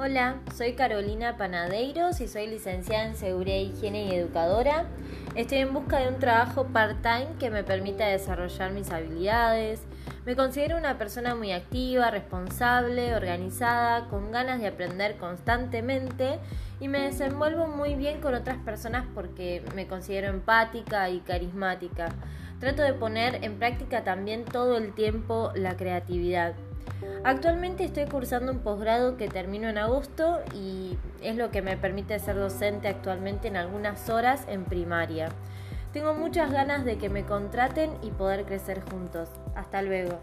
Hola, soy Carolina Panadeiros y soy licenciada en Seguridad, Higiene y Educadora. Estoy en busca de un trabajo part-time que me permita desarrollar mis habilidades. Me considero una persona muy activa, responsable, organizada, con ganas de aprender constantemente y me desenvuelvo muy bien con otras personas porque me considero empática y carismática. Trato de poner en práctica también todo el tiempo la creatividad. Actualmente estoy cursando un posgrado que termino en agosto y es lo que me permite ser docente actualmente en algunas horas en primaria. Tengo muchas ganas de que me contraten y poder crecer juntos. Hasta luego.